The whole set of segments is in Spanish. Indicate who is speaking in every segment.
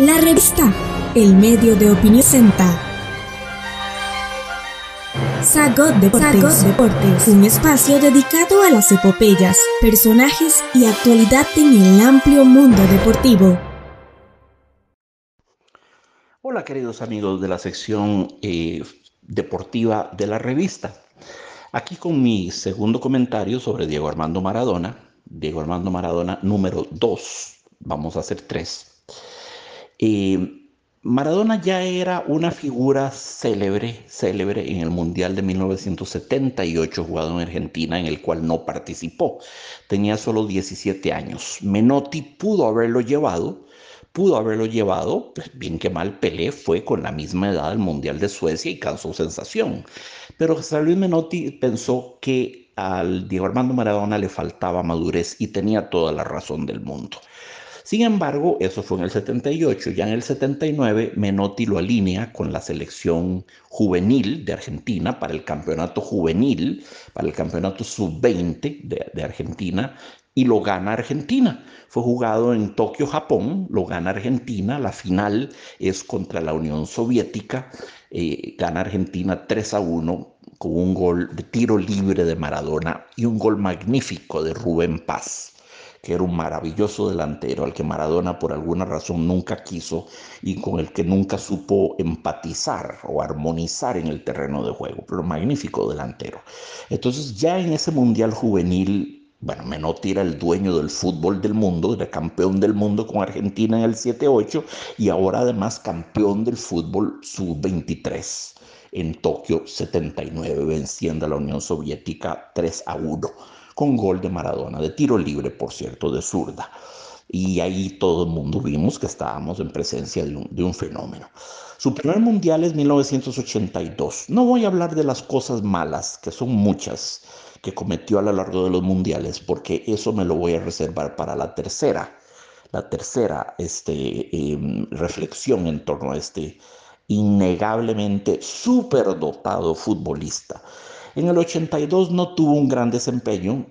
Speaker 1: La revista El Medio de Opinión Senta. Sagot Deportes, Deportes, un espacio dedicado a las epopeyas, personajes y actualidad en el amplio mundo deportivo.
Speaker 2: Hola queridos amigos de la sección eh, deportiva de la revista. Aquí con mi segundo comentario sobre Diego Armando Maradona, Diego Armando Maradona número 2, vamos a hacer tres. Maradona ya era una figura célebre, célebre en el Mundial de 1978 jugado en Argentina, en el cual no participó. Tenía solo 17 años. Menotti pudo haberlo llevado, pudo haberlo llevado, pues, bien que mal Pelé fue con la misma edad al Mundial de Suecia y causó sensación. Pero José Luis Menotti pensó que al Diego Armando Maradona le faltaba madurez y tenía toda la razón del mundo. Sin embargo, eso fue en el 78. Ya en el 79, Menotti lo alinea con la selección juvenil de Argentina para el campeonato juvenil, para el campeonato sub-20 de, Argentina, y lo gana Argentina. Fue jugado en Tokio, Japón, lo gana Argentina, la final es contra la Unión Soviética, eh, gana Argentina 3 a 1 con un gol de tiro libre de Maradona y un gol magnífico de Rubén Paz que era un maravilloso delantero al que Maradona por alguna razón nunca quiso y con el que nunca supo empatizar o armonizar en el terreno de juego, pero magnífico delantero. Entonces ya en ese Mundial Juvenil bueno, Menotti era el dueño del fútbol del mundo, era campeón del mundo con Argentina en el 7-8 y ahora además campeón del fútbol sub-23 en Tokio 79, venciendo a la Unión Soviética 3 a 1 con gol de Maradona, de tiro libre, por cierto, de zurda. Y ahí todo el mundo vimos que estábamos en presencia de un, fenómeno. Su primer mundial es 1982. No voy a hablar de las cosas malas, que son muchas, que cometió a lo largo de los mundiales, porque eso me lo voy a reservar para la tercera, la tercera este, em, reflexión en torno a este innegablemente superdotado futbolista en el 82 no tuvo un gran desempeño.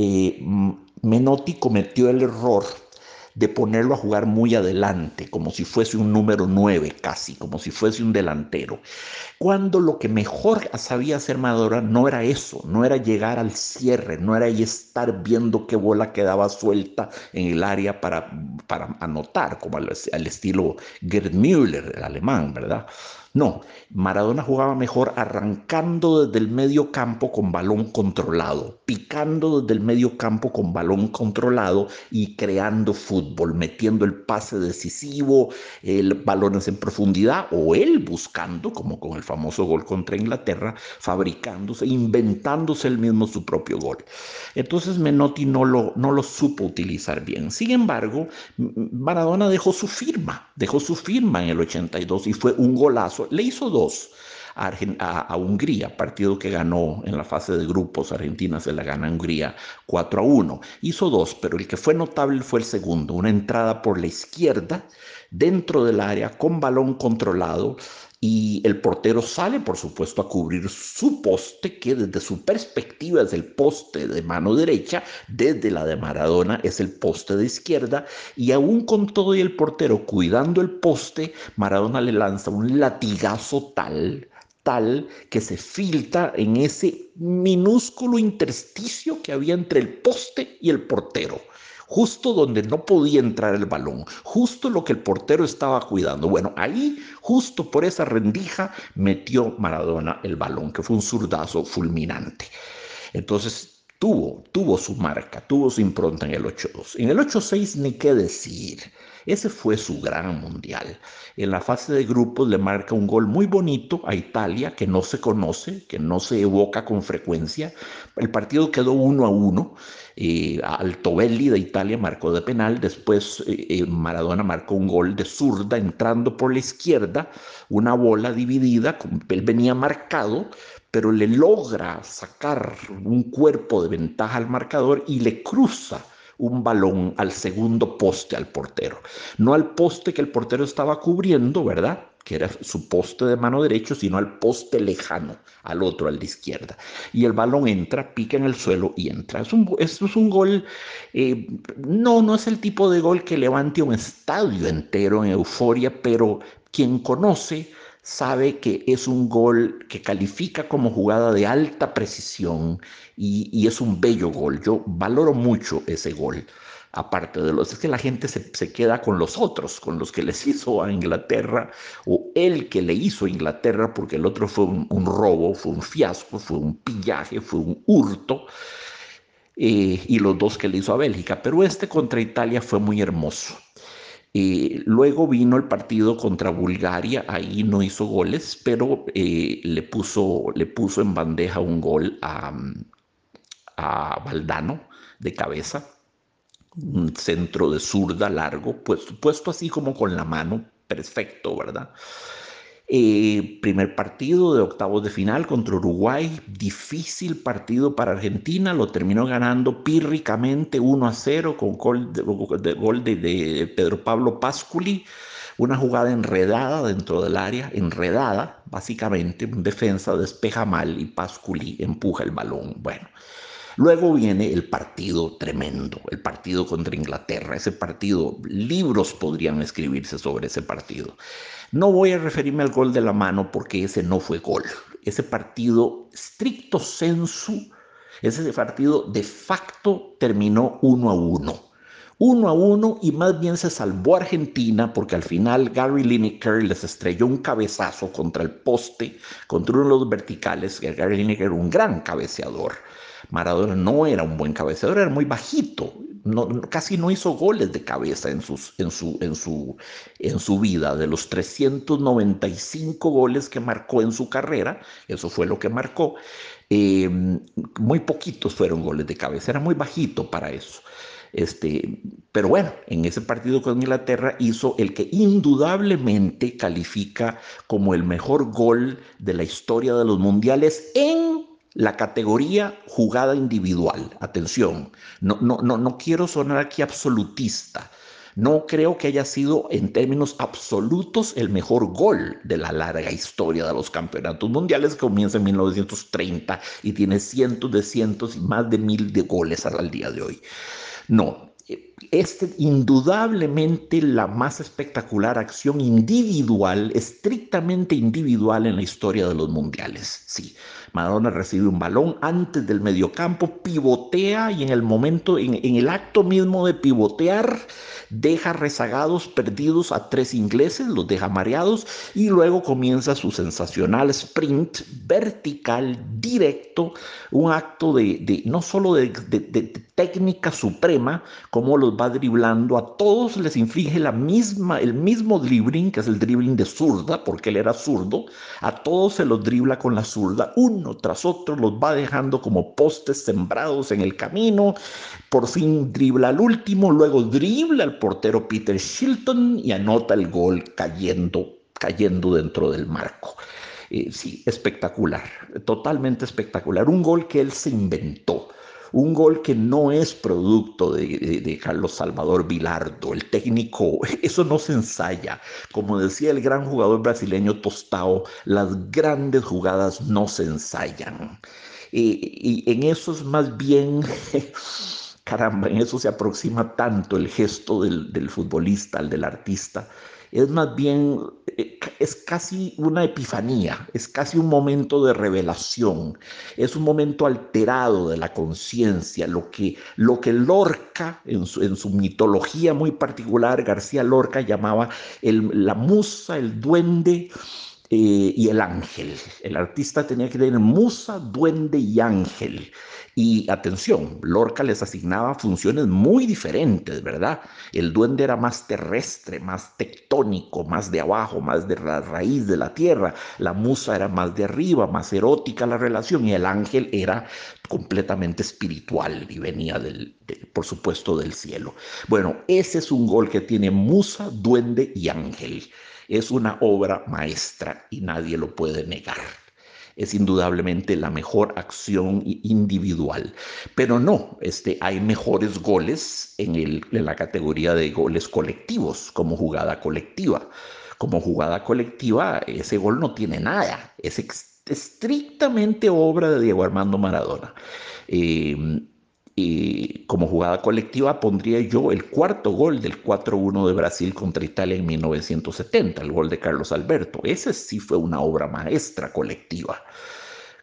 Speaker 2: Eh, Menotti cometió el error de ponerlo a jugar muy adelante, como si fuese un número 9 casi, como si fuese un delantero. Cuando lo que mejor sabía hacer Madura no era eso, no era llegar al cierre, no era estar viendo qué bola quedaba suelta en el área para, para anotar, como al, al estilo Gerd Müller, el alemán, ¿verdad? No, Maradona jugaba mejor arrancando desde el medio campo con balón controlado, picando desde el medio campo con balón controlado y creando fútbol, metiendo el pase decisivo, el balones en profundidad o él buscando, como con el famoso gol contra Inglaterra, fabricándose, inventándose él mismo su propio gol. Entonces Menotti no lo, no lo supo utilizar bien. Sin embargo, Maradona dejó su firma, dejó su firma en el 82 y fue un golazo le hizo dos a, Hungría, partido que ganó en la fase de grupos. Argentina se la gana a Hungría 4 a 1. Hizo dos, pero el que fue notable fue el segundo, una entrada por la izquierda dentro del área con balón controlado y el portero sale, por supuesto, a cubrir su poste, que desde su perspectiva es el poste de mano derecha, desde la de Maradona es el poste de izquierda, y aún con todo y el portero cuidando el poste, Maradona le lanza un latigazo tal, tal, que se filtra en ese minúsculo intersticio que había entre el poste y el portero justo donde no podía entrar el balón, justo lo que el portero estaba cuidando. Bueno, ahí, justo por esa rendija, metió Maradona el balón, que fue un zurdazo fulminante. Entonces, tuvo, tuvo su marca, tuvo su impronta en el 8-2. En el 8-6, ni qué decir. Ese fue su gran mundial. En la fase de grupos le marca un gol muy bonito a Italia, que no se conoce, que no se evoca con frecuencia. El partido quedó uno a uno. Eh, Altobelli de Italia marcó de penal, después eh, eh, Maradona marcó un gol de zurda entrando por la izquierda, una bola dividida, él venía marcado, pero le logra sacar un cuerpo de ventaja al marcador y le cruza un balón al segundo poste al portero. No al poste que el portero estaba cubriendo, ¿verdad? que era su poste de mano derecho, sino al poste lejano, al otro, al de izquierda. Y el balón entra, pica en el suelo y entra. Es un, es un gol, eh, no, no es el tipo de gol que levante un estadio entero en euforia, pero quien conoce sabe que es un gol que califica como jugada de alta precisión y, y es un bello gol. Yo valoro mucho ese gol aparte de los, es que la gente se, queda con los otros, con los que les hizo a Inglaterra, o el que le hizo a Inglaterra, porque el otro fue un, robo, fue un fiasco, fue un pillaje, fue un hurto, eh, y los dos que le hizo a Bélgica, pero este contra Italia fue muy hermoso. Eh, luego vino el partido contra Bulgaria, ahí no hizo goles, pero eh, le, puso, le puso en bandeja un gol a, a Valdano de cabeza un centro de zurda largo, puesto, puesto así como con la mano, perfecto, ¿verdad? Eh, primer partido de octavos de final contra Uruguay, difícil partido para Argentina, lo terminó ganando pírricamente 1 a 0 con gol de, gol de, Pedro Pablo Pasculi, una jugada enredada dentro del área, enredada básicamente, un defensa despeja mal y Pasculi empuja el balón. Bueno, Luego viene el partido tremendo, el partido contra Inglaterra. Ese partido, libros podrían escribirse sobre ese partido. No voy a referirme al gol de la mano porque ese no fue gol. Ese partido, stricto sensu, ese partido de facto terminó uno a uno. Uno a uno y más bien se salvó Argentina porque al final Gary Lineker les estrelló un cabezazo contra el poste, contra uno de los verticales, Gary Lineker un gran cabeceador. Maradona no era un buen cabeceador, era muy bajito, casi no hizo goles de cabeza en, sus, en, su, en, su, en su vida. De los 395 goles que marcó en su carrera, eso fue lo que marcó, eh, muy poquitos fueron goles de cabeza, era muy bajito para eso. Este, pero bueno, en ese partido con Inglaterra hizo el que indudablemente califica como el mejor gol de la historia de los mundiales en la categoría jugada individual. Atención, no, no, no, no quiero sonar aquí absolutista. No creo que haya sido en términos absolutos el mejor gol de la larga historia de los campeonatos mundiales que comienza en 1930 y tiene cientos de cientos y más de mil de goles al día de hoy. No, este indudablemente la más espectacular acción individual, estrictamente individual en la historia de los mundiales. Sí, Maradona recibe un balón antes del mediocampo, pivotea y en el momento, en, el acto mismo de pivotear, deja rezagados, perdidos a tres ingleses, los deja mareados y luego comienza su sensacional sprint vertical, directo, un acto de, no solo de, técnica suprema, como los va driblando, a todos les inflige la misma, el mismo dribbling, que es el dribbling de zurda, porque él era zurdo, a todos se los dribla con la zurda, uno tras otro los va dejando como postes sembrados en el camino, por fin dribla al último, luego dribla al portero Peter Shilton y anota el gol cayendo, cayendo dentro del marco. Eh, sí, espectacular, totalmente espectacular. Un gol que él se inventó. Un gol que no es producto de, Carlos Salvador Vilardo, el técnico, eso no se ensaya. Como decía el gran jugador brasileño Tostao, las grandes jugadas no se ensayan. y en eso es más bien caramba, en eso se aproxima tanto el gesto del, futbolista, al del artista. Es más bien, eh, es casi una epifanía, es casi un momento de revelación, es un momento alterado de la conciencia, lo que, lo que Lorca, en su, mitología muy particular, García Lorca llamaba la musa, el duende, eh, y el ángel. El artista tenía que tener musa, duende y ángel. Y atención, Lorca les asignaba funciones muy diferentes, ¿verdad? El duende era más terrestre, más tectónico, más de abajo, más de la raíz de la tierra. La musa era más de arriba, más erótica la relación. Y el ángel era completamente espiritual y venía, del, por supuesto, del cielo. Bueno, ese es un gol que tiene musa, duende y ángel. Es una obra maestra y nadie lo puede negar es indudablemente la mejor acción individual. Pero no, este, hay mejores goles en, el, en la categoría de goles colectivos, como jugada colectiva como jugada colectiva, ese gol no tiene nada, es estrictamente obra de Diego Armando Maradona. Em, y como jugada colectiva pondría yo el cuarto gol del 4-1 de Brasil contra Italia en 1970, el gol de Carlos Alberto. Ese sí fue una obra maestra colectiva.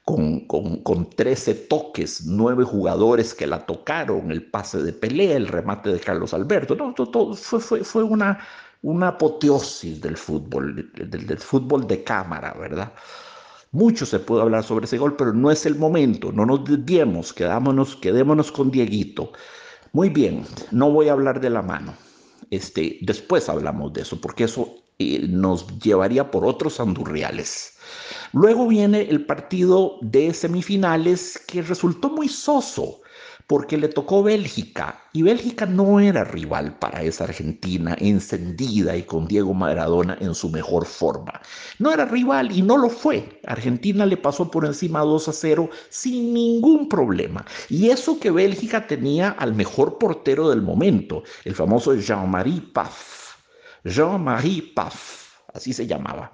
Speaker 2: Con, con, 13 toques, 9 jugadores que la tocaron, el pase de pelea, el remate de Carlos Alberto. No, todo, fue, fue, fue una, una apoteosis del fútbol, del, del fútbol de cámara, ¿verdad? Mucho se puede hablar sobre ese gol, pero no es el momento. No nos desviemos, quedémonos, quedémonos con Dieguito. Muy bien, no voy a hablar de la mano. Este, después hablamos de eso, porque eso eh, nos llevaría por otros andurriales. Luego viene el partido de semifinales que resultó muy soso porque le tocó Bélgica y Bélgica no era rival para esa Argentina encendida y con Diego Maradona en su mejor forma. No era rival y no lo fue. Argentina le pasó por encima 2 a 0 sin ningún problema. Y eso que Bélgica tenía al mejor portero del momento, el famoso Jean-Marie Paf. Jean-Marie Paf, así se llamaba.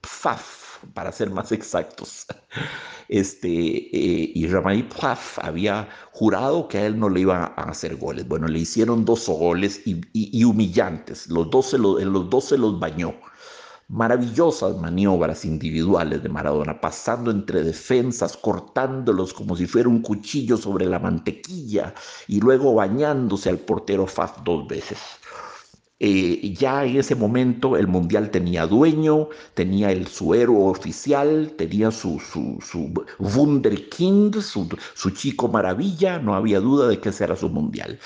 Speaker 2: Paf, para ser más exactos este, eh, y Ramay había jurado que a él no le iba a hacer goles. Bueno, le hicieron dos goles y, humillantes, los dos, se los, los dos se los bañó. Maravillosas maniobras individuales de Maradona, pasando entre defensas, cortándolos como si fuera un cuchillo sobre la mantequilla y luego bañándose al portero Faf dos veces. Eh, ya en ese momento el mundial tenía dueño, tenía el su héroe oficial, tenía su, su, su Wunderkind, su, su, chico maravilla, no había duda de que ese era su mundial.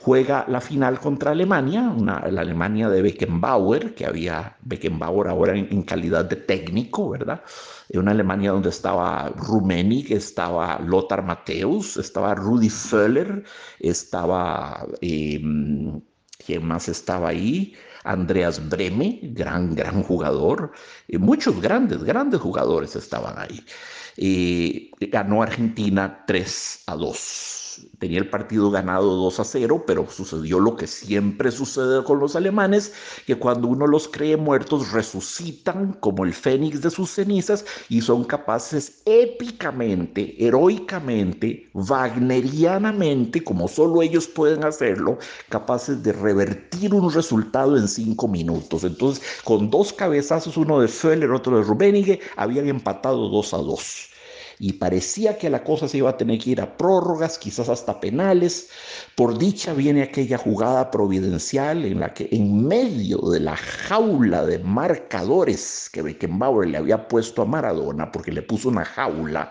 Speaker 2: Juega la final contra Alemania, la Alemania de Beckenbauer, que había Beckenbauer ahora en, calidad de técnico, ¿verdad? Una Alemania donde estaba Rummenigge, estaba Lothar Matthäus, estaba Rudi Völler, estaba... Em, ¿Quién más estaba ahí? Andreas Breme, gran, gran jugador. y muchos grandes, grandes jugadores estaban ahí. y ganó Argentina 3 a 2 tenía el partido ganado 2 a 0, pero sucedió lo que siempre sucede con los alemanes, que cuando uno los cree muertos resucitan como el fénix de sus cenizas y son capaces épicamente, heroicamente, wagnerianamente, como solo ellos pueden hacerlo, capaces de revertir un resultado en cinco minutos. Entonces, con dos cabezazos, uno de Föller, otro de Rummenigge, habían empatado 2 a 2 y parecía que la cosa se iba a tener que ir a prórrogas, quizás hasta penales. Por dicha viene aquella jugada providencial en la que en medio de la jaula de marcadores que Beckenbauer le había puesto a Maradona, porque le puso una jaula,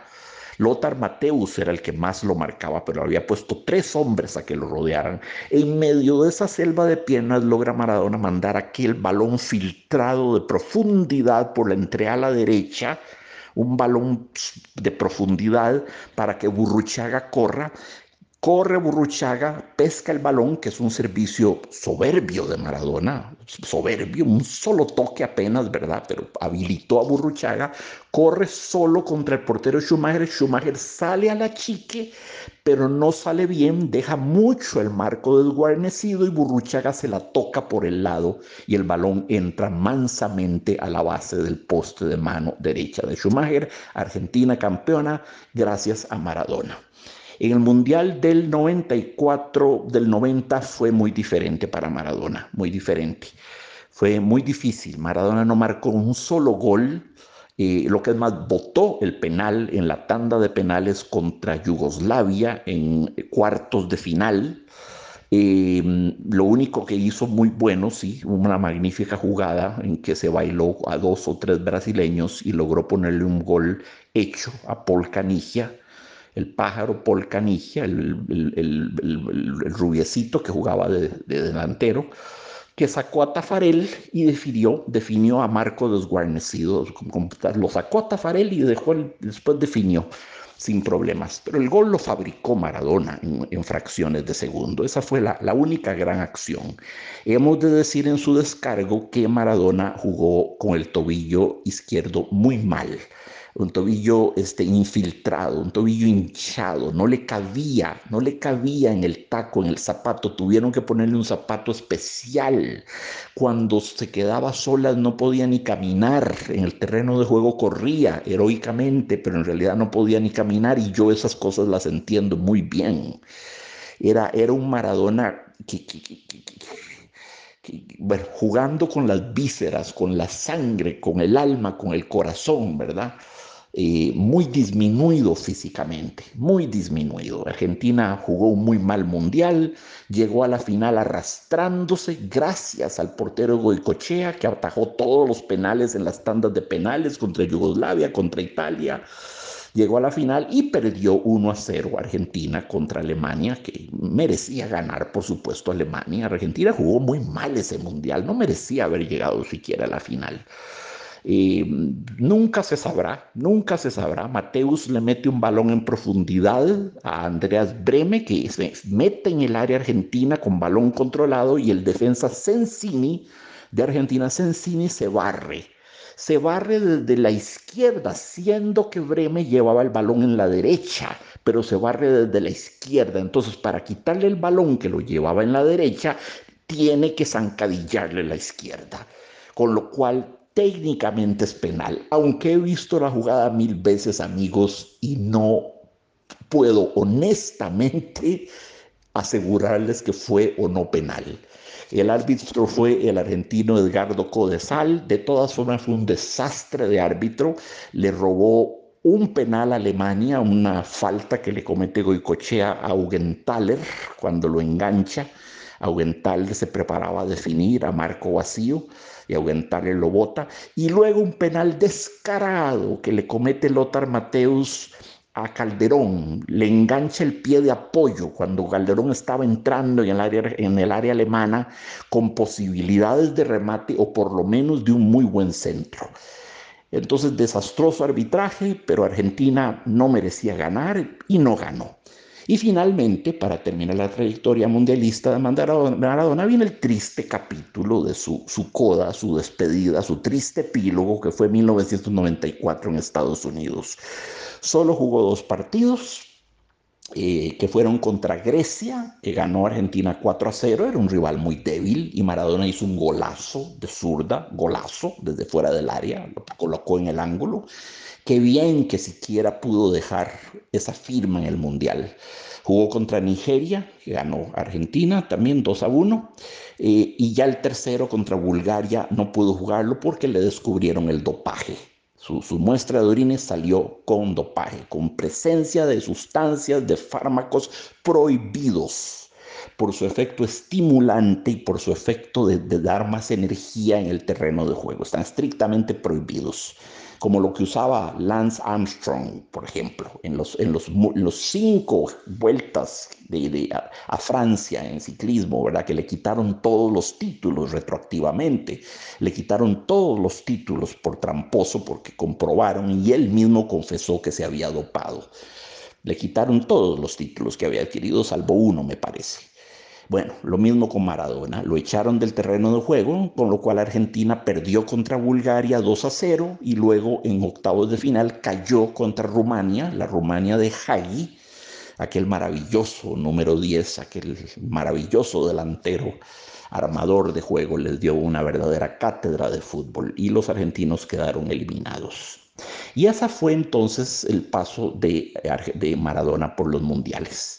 Speaker 2: Lothar Mateus era el que más lo marcaba, pero había puesto tres hombres a que lo rodearan. En medio de esa selva de piernas logra Maradona mandar aquel balón filtrado de profundidad por la entreala derecha un balón de profundidad para que Burruchaga corra. Corre Burruchaga, pesca el balón, que es un servicio soberbio de Maradona, soberbio, un solo toque apenas, ¿verdad? Pero habilitó a Burruchaga, corre solo contra el portero Schumacher, Schumacher sale a la chique, pero no sale bien, deja mucho el marco desguarnecido y Burruchaga se la toca por el lado y el balón entra mansamente a la base del poste de mano derecha de Schumacher, Argentina campeona gracias a Maradona. En el Mundial del 94, del 90 fue muy diferente para Maradona, muy diferente. Fue muy difícil. Maradona no marcó un solo gol. Eh, lo que es más, votó el penal en la tanda de penales contra Yugoslavia en cuartos de final. Eh, lo único que hizo muy bueno, sí, una magnífica jugada en que se bailó a dos o tres brasileños y logró ponerle un gol hecho a Paul Canigia el pájaro Paul Canigia, el, rubiecito que jugaba de, delantero, que sacó a Tafarel y definió, definió a Marco desguarnecido. Lo sacó a Tafarel y dejó después definió sin problemas. Pero el gol lo fabricó Maradona en, fracciones de segundo. Esa fue la, la, única gran acción. Hemos de decir en su descargo que Maradona jugó con el tobillo izquierdo muy mal un tobillo este, infiltrado, un tobillo hinchado, no le cabía, no le cabía en el taco, en el zapato, tuvieron que ponerle un zapato especial. Cuando se quedaba sola no podía ni caminar, en el terreno de juego corría heroicamente, pero en realidad no podía ni caminar y yo esas cosas las entiendo muy bien. Era, era un Maradona que, bueno, jugando con las vísceras, con la sangre, con el alma, con el corazón, ¿verdad? Eh, muy disminuido físicamente, muy disminuido. Argentina jugó un muy mal mundial, llegó a la final arrastrándose gracias al portero Goicochea que atajó todos los penales en las tandas de penales contra Yugoslavia, contra Italia. Llegó a la final y perdió 1 a 0 Argentina contra Alemania, que merecía ganar, por supuesto, Alemania. Argentina jugó muy mal ese mundial, no merecía haber llegado siquiera a la final. Eh, nunca se sabrá, nunca se sabrá. Mateus le mete un balón en profundidad a Andreas Breme, que se mete en el área argentina con balón controlado y el defensa Sensini de Argentina, Sensini, se barre. Se barre desde la izquierda, siendo que Breme llevaba el balón en la derecha, pero se barre desde la izquierda. Entonces, para quitarle el balón que lo llevaba en la derecha, tiene que zancadillarle la izquierda. Con lo cual técnicamente es penal, aunque he visto la jugada mil veces, amigos, y no puedo honestamente asegurarles que fue o no penal. El árbitro fue el argentino Edgardo Codesal, de todas formas fue un desastre de árbitro, le robó un penal a Alemania, una falta que le comete Goicochea a Augenthaler cuando lo engancha. Augenthaler se preparaba a definir a Marco Vacío y Augenthaler lo bota. Y luego un penal descarado que le comete Lothar Mateus a Calderón, le engancha el pie de apoyo cuando Calderón estaba entrando en el área, en el área alemana con posibilidades de remate o por lo menos de un muy buen centro. Entonces, desastroso arbitraje, pero Argentina no merecía ganar y no ganó. Y finalmente, para terminar la trayectoria mundialista de Maradona, viene el triste capítulo de su, su coda, su despedida, su triste epílogo que fue en 1994 en Estados Unidos. Solo jugó dos partidos, eh, que fueron contra Grecia, que ganó Argentina 4 a 0, era un rival muy débil y Maradona hizo un golazo de zurda, golazo desde fuera del área, lo colocó en el ángulo. Qué bien que siquiera pudo dejar esa firma en el Mundial. Jugó contra Nigeria, que ganó Argentina también 2 a 1. Eh, y ya el tercero contra Bulgaria no pudo jugarlo porque le descubrieron el dopaje. Su, muestra de orines salió con dopaje, con presencia de sustancias, de fármacos prohibidos por su efecto estimulante y por su efecto de dar más energía en el terreno de juego. Están estrictamente prohibidos como lo que usaba Lance Armstrong, por ejemplo, en los, en los, los cinco vueltas de, a, Francia en ciclismo, ¿verdad? Que le quitaron todos los títulos retroactivamente, le quitaron todos los títulos por tramposo porque comprobaron y él mismo confesó que se había dopado. Le quitaron todos los títulos que había adquirido, salvo uno, me parece. Bueno, lo mismo con Maradona, lo echaron del terreno de juego, con lo cual Argentina perdió contra Bulgaria 2 a 0 y luego en octavos de final cayó contra Rumania, la Rumania de Hagi, aquel maravilloso número 10, aquel maravilloso delantero armador de juego, les dio una verdadera cátedra de fútbol y los argentinos quedaron eliminados. Y ese fue entonces el paso de, de Maradona por los mundiales.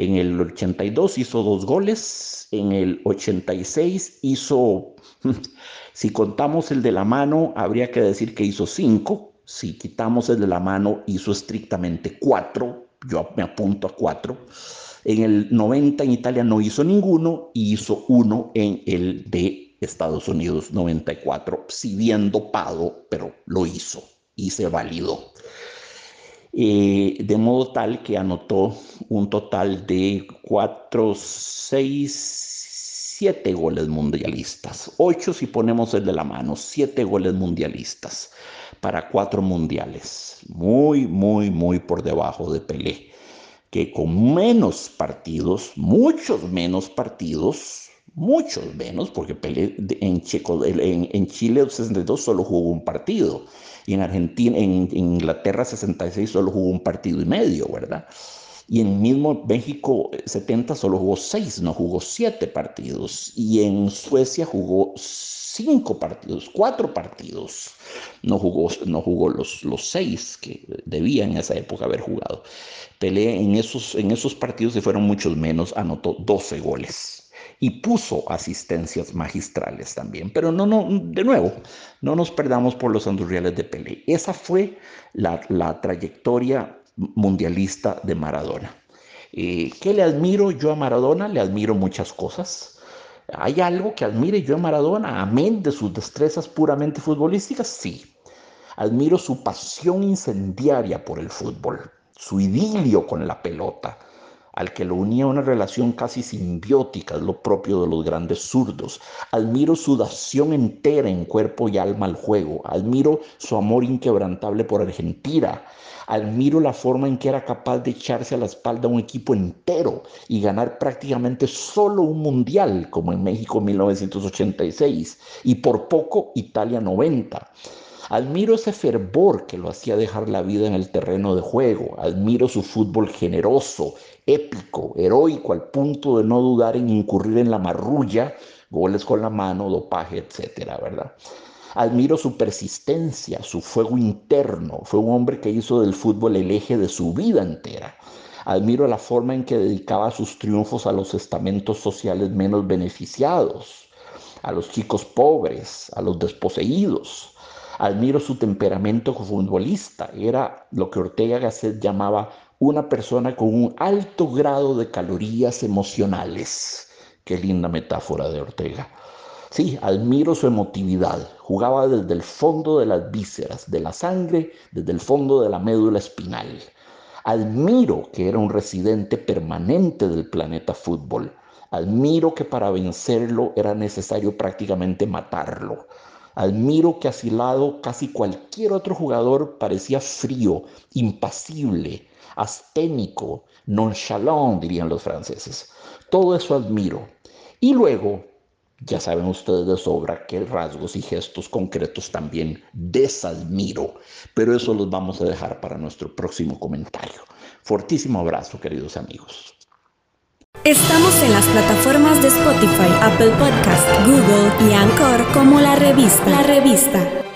Speaker 2: En el 82 hizo dos goles, en el 86 hizo, si contamos el de la mano, habría que decir que hizo cinco, si quitamos el de la mano, hizo estrictamente cuatro, yo me apunto a cuatro. En el 90 en Italia no hizo ninguno y hizo uno en el de Estados Unidos 94, si bien dopado, pero lo hizo y se validó. De modo tal que anotó un total de 4, 6, 7 goles mundialistas, 8 si ponemos el de la mano, 7 goles mundialistas para 4 mundiales, muy, muy, muy por debajo de Pelé, que con menos partidos, muchos menos partidos, muchos menos, porque Pelé en, Checo, en, en Chile 62 solo jugó un partido, y en Argentina, en, Inglaterra 66 solo jugó un partido y medio, ¿verdad? Y en mismo México 70 solo jugó seis, no jugó siete partidos. Y en Suecia jugó cinco partidos, cuatro partidos. No jugó, no jugó los, los seis que debía en esa época haber jugado. Pelé en esos, en esos partidos, se fueron muchos menos, anotó 12 goles y puso asistencias magistrales también. Pero no, no, de nuevo, no nos perdamos por los andurriales de Pelé. Esa fue la, trayectoria mundialista de Maradona. Eh, ¿Qué le admiro yo a Maradona? Le admiro muchas cosas. ¿Hay algo que admire yo a Maradona, amén de sus destrezas puramente futbolísticas? Sí. Admiro su pasión incendiaria por el fútbol, su idilio con la pelota, al que lo unía una relación casi simbiótica, lo propio de los grandes zurdos. Admiro su dación entera en cuerpo y alma al juego. Admiro su amor inquebrantable por Argentina. Admiro la forma en que era capaz de echarse a la espalda un equipo entero y ganar prácticamente solo un mundial, como en México 1986, y por poco Italia 90. Admiro ese fervor que lo hacía dejar la vida en el terreno de juego. Admiro su fútbol generoso, épico, heroico, al punto de no dudar en incurrir en la marrulla, goles con la mano, dopaje, etcétera, ¿verdad? Admiro su persistencia, su fuego interno. Fue un hombre que hizo del fútbol el eje de su vida entera. Admiro la forma en que dedicaba sus triunfos a los estamentos sociales menos beneficiados, a los chicos pobres, a los desposeídos. Admiro su temperamento futbolista. Era lo que Ortega Gasset llamaba una persona con un alto grado de calorías emocionales. Qué linda metáfora de Ortega. Sí, admiro su emotividad. Jugaba desde el fondo de las vísceras, de la sangre, desde el fondo de la médula espinal. Admiro que era un residente permanente del planeta fútbol. Admiro que para vencerlo era necesario prácticamente matarlo. Admiro que asilado casi cualquier otro jugador parecía frío, impasible, asténico, nonchalant, dirían los franceses. Todo eso admiro. Y luego, ya saben ustedes de sobra que rasgos y gestos concretos también desadmiro, pero eso los vamos a dejar para nuestro próximo comentario. Fortísimo abrazo, queridos amigos.
Speaker 1: Estamos en las plataformas de Spotify, Apple Podcast, Google y Anchor como la revista. La revista.